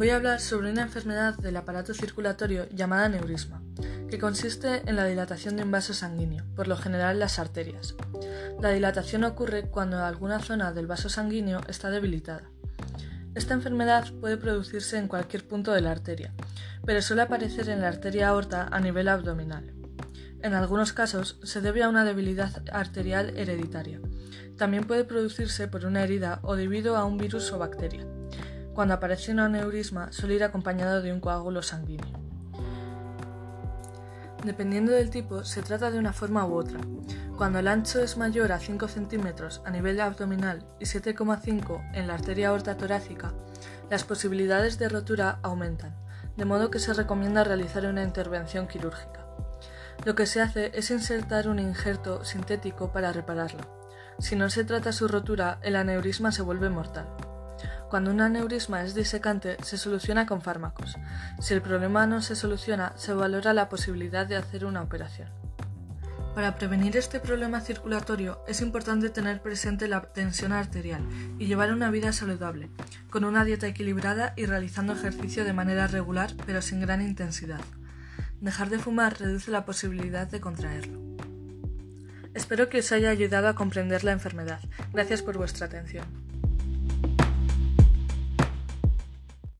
Voy a hablar sobre una enfermedad del aparato circulatorio llamada neurisma, que consiste en la dilatación de un vaso sanguíneo, por lo general las arterias. La dilatación ocurre cuando alguna zona del vaso sanguíneo está debilitada. Esta enfermedad puede producirse en cualquier punto de la arteria, pero suele aparecer en la arteria aorta a nivel abdominal. En algunos casos se debe a una debilidad arterial hereditaria. También puede producirse por una herida o debido a un virus o bacteria. Cuando aparece un aneurisma suele ir acompañado de un coágulo sanguíneo. Dependiendo del tipo, se trata de una forma u otra. Cuando el ancho es mayor a 5 centímetros a nivel abdominal y 7,5 en la arteria aorta torácica, las posibilidades de rotura aumentan, de modo que se recomienda realizar una intervención quirúrgica. Lo que se hace es insertar un injerto sintético para repararlo. Si no se trata su rotura, el aneurisma se vuelve mortal. Cuando un aneurisma es disecante, se soluciona con fármacos. Si el problema no se soluciona, se valora la posibilidad de hacer una operación. Para prevenir este problema circulatorio es importante tener presente la tensión arterial y llevar una vida saludable, con una dieta equilibrada y realizando ejercicio de manera regular pero sin gran intensidad. Dejar de fumar reduce la posibilidad de contraerlo. Espero que os haya ayudado a comprender la enfermedad. Gracias por vuestra atención.